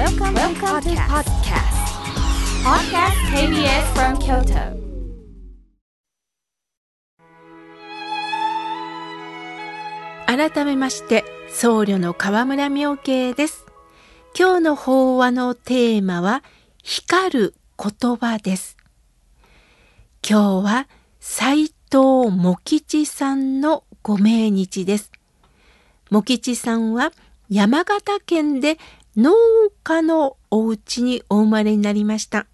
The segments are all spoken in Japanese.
Welcome, Welcome to podcast. Podcast KBS from Kyoto. 改めまして僧侶の河村明慶です今日の法話のテーマは光る言葉です今日は斉藤茂吉さんのご命日です茂吉さんは山形県で農家のお家にお生まれになりました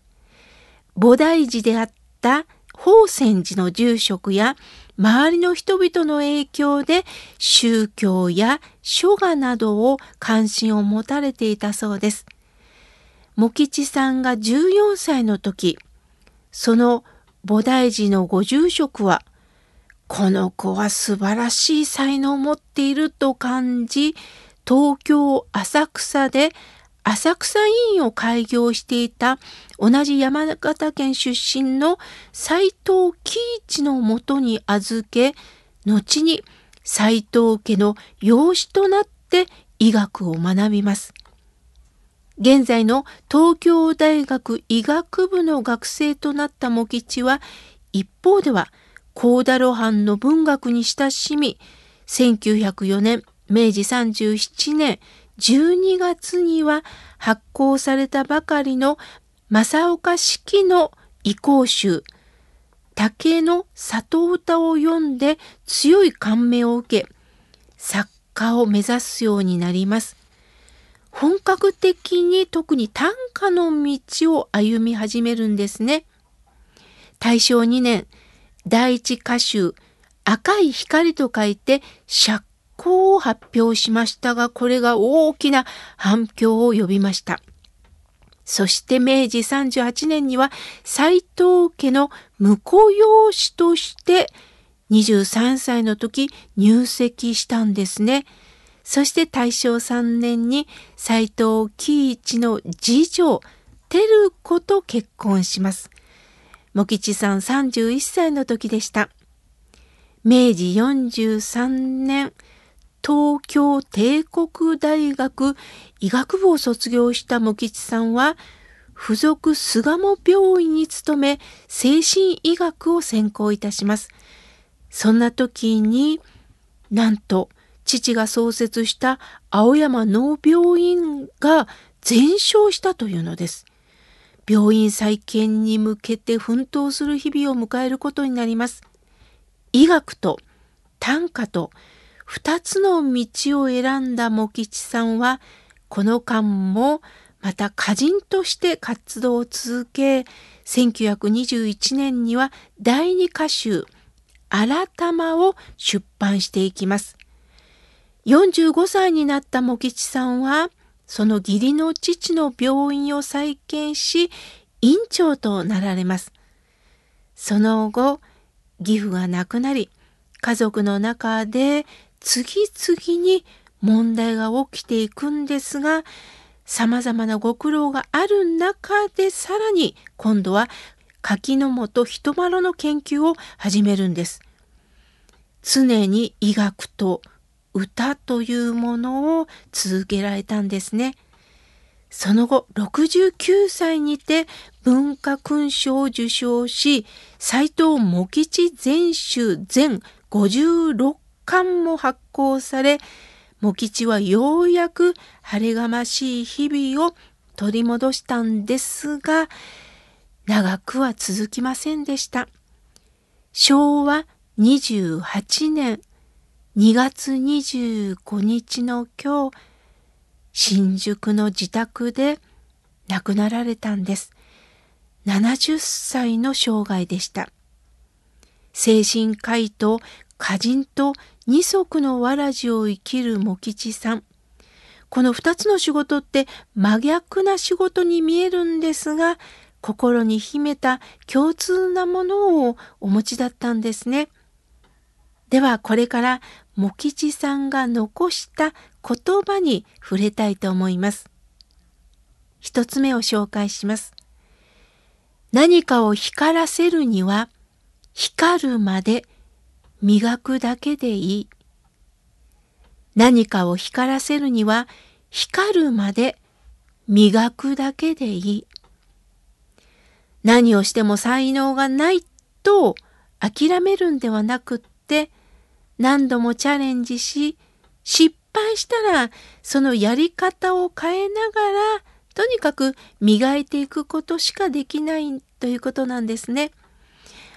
菩提寺であった宝泉寺の住職や周りの人々の影響で宗教や書画などを関心を持たれていたそうです。茂吉さんが14歳の時、その菩提寺のご住職は、この子は素晴らしい才能を持っていると感じ、東京浅草で浅草委員を開業していた同じ山形県出身の斎藤喜一のもとに預け、後に斎藤家の養子となって医学を学びます。現在の東京大学医学部の学生となった茂吉は、一方では高田露伴の文学に親しみ、1904年、明治37年12月には発行されたばかりの正岡子規の移行集竹の里歌を読んで強い感銘を受け作家を目指すようになります。本格的に特に短歌の道を歩み始めるんですね。大正2年第一歌集赤い光と書いて釈こう発表しましたが、これが大きな反響を呼びました。そして明治38年には斎藤家の婿養子として23歳の時入籍したんですね。そして大正3年に斎藤喜一の次女、照子と結婚します。茂吉さん31歳の時でした。明治43年、東京帝国大学医学部を卒業した茂吉さんは、附属巣鴨病院に勤め、精神医学を専攻いたします。そんな時に、なんと、父が創設した青山脳病院が全焼したというのです。病院再建に向けて奮闘する日々を迎えることになります。医学と短歌と二つの道を選んだ茂吉さんは、この間もまた歌人として活動を続け、1921年には第二歌集、新玉を出版していきます。45歳になった茂吉さんは、その義理の父の病院を再建し、院長となられます。その後、義父が亡くなり、家族の中で次々に問題が起きていくんですが、様々なご苦労がある中でさらに今度は柿の本人丸の研究を始めるんです。常に医学と歌というものを続けられたんですね。その後69歳にて文化勲章を受章し斎藤茂吉全集全56巻も発行され茂吉はようやく晴れがましい日々を取り戻したんですが長くは続きませんでした。昭和28年2月25日の今日新宿の自宅で亡くなられたんです。70歳の生涯でした。精神科医と歌人と二足のわらじを生きる茂吉さん。この二つの仕事って真逆な仕事に見えるんですが、心に秘めた共通なものをお持ちだったんですね。ではこれから茂吉さんが残した言葉に触れたいと思います。一つ目を紹介します。何かを光らせるには光るまで磨くだけでいい。何かを光らせるには光るまで磨くだけでいい。何をしても才能がないと諦めるんではなくって何度もチャレンジし失敗したらそのやり方を変えながらとにかく磨いていくことしかできないということなんですね。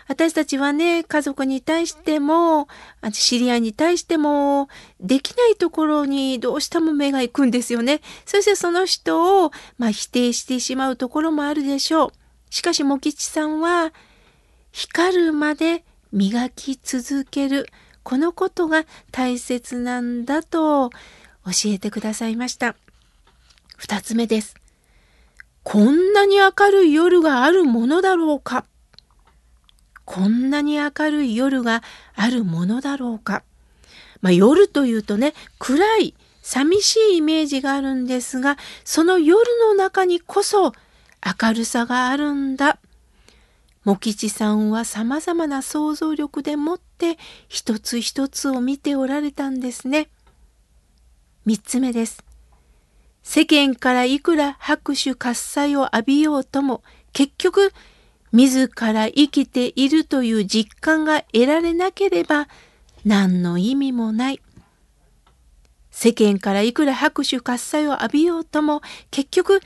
私たちはね、家族に対しても、知り合いに対しても、できないところにどうしても目が行くんですよね。そしてその人を、まあ、否定してしまうところもあるでしょう。しかし、茂吉さんは、光るまで磨き続ける。このことが大切なんだと教えてくださいました。二つ目です。こんなに明るい夜があるものだろうか。こんなに明るい夜があるものだろうか。まあ、夜というとね、暗い、寂しいイメージがあるんですが、その夜の中にこそ明るさがあるんだ。茂吉さんは様々な想像力でもって一つ一つを見ておられたんですね。三つ目です。世間からいくら拍手喝采を浴びようとも結局自ら生きているという実感が得られなければ何の意味もない。世間からいくら拍手喝采を浴びようとも結局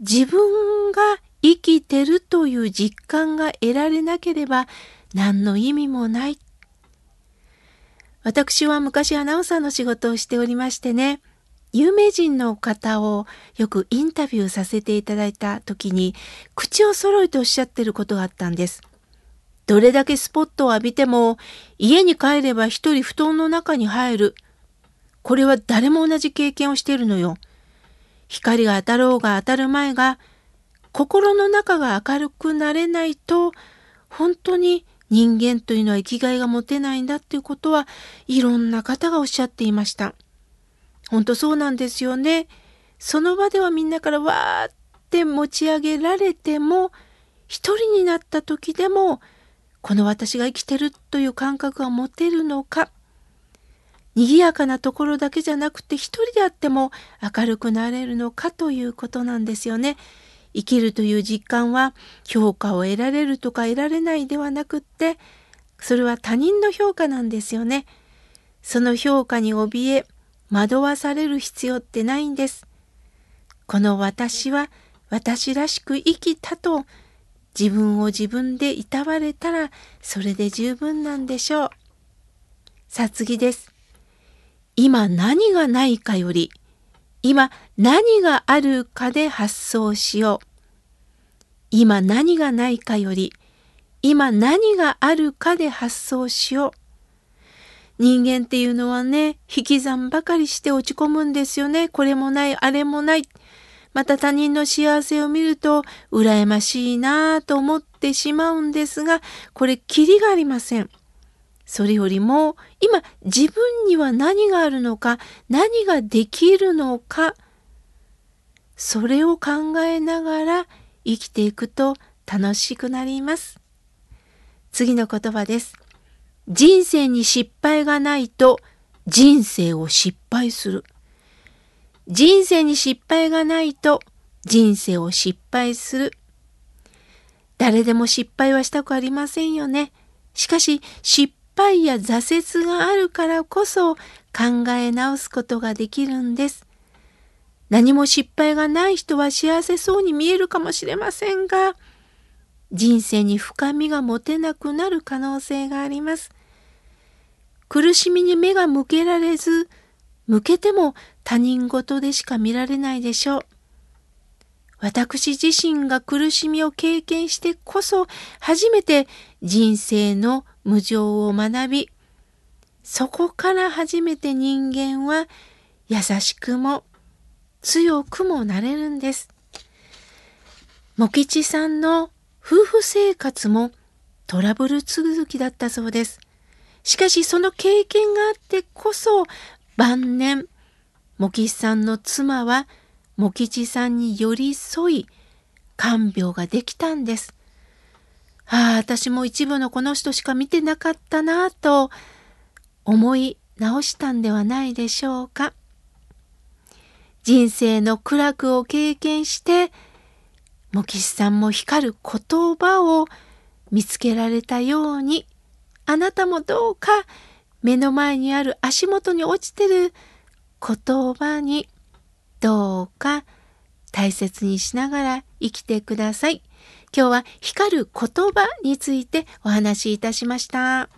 自分が生きてるという実感が得られなければ何の意味もない。私は昔アナウンサーの仕事をしておりましてね、有名人の方をよくインタビューさせていただいた時に口を揃えておっしゃってることがあったんです。どれだけスポットを浴びても家に帰れば一人布団の中に入る。これは誰も同じ経験をしているのよ。光が当たろうが当たる前が心の中が明るくなれないと本当に人間というのは生きがいが持てないんだっていうことはいろんな方がおっしゃっていました。本当そうなんですよね。その場ではみんなからわーって持ち上げられても、一人になった時でも、この私が生きてるという感覚が持てるのか、賑やかなところだけじゃなくて一人であっても明るくなれるのかということなんですよね。生きるという実感は評価を得られるとか得られないではなくって、それは他人の評価なんですよね。その評価に怯え、惑わされる必要ってないんです。この私は私らしく生きたと自分を自分でいたわれたらそれで十分なんでしょう。さあ次です。今何がないかより今何があるかで発想しよう。今何がないかより今何があるかで発想しよう。人間っていうのはね、引き算ばかりして落ち込むんですよね。これもない、あれもない。また他人の幸せを見ると、羨ましいなぁと思ってしまうんですが、これ、キリがありません。それよりも、今、自分には何があるのか、何ができるのか、それを考えながら生きていくと楽しくなります。次の言葉です。人生に失敗がないと人生を失敗する。人生に失敗がないと人生を失敗する。誰でも失敗はしたくありませんよね。しかし失敗や挫折があるからこそ考え直すことができるんです。何も失敗がない人は幸せそうに見えるかもしれませんが、人生に深みが持てなくなる可能性があります。苦しみに目が向けられず、向けても他人事でしか見られないでしょう。私自身が苦しみを経験してこそ初めて人生の無常を学び、そこから初めて人間は優しくも強くもなれるんです。茂吉さんの夫婦生活もトラブル続きだったそうです。しかしその経験があってこそ晩年茂吉さんの妻は茂吉さんに寄り添い看病ができたんです。ああ、私も一部のこの人しか見てなかったなぁと思い直したんではないでしょうか。人生の苦楽を経験して茂吉さんも光る言葉を見つけられたようにあなたもどうか目の前にある足元に落ちてる言葉にどうか大切にしながら生きてください。今日は光る言葉についてお話しいたしました。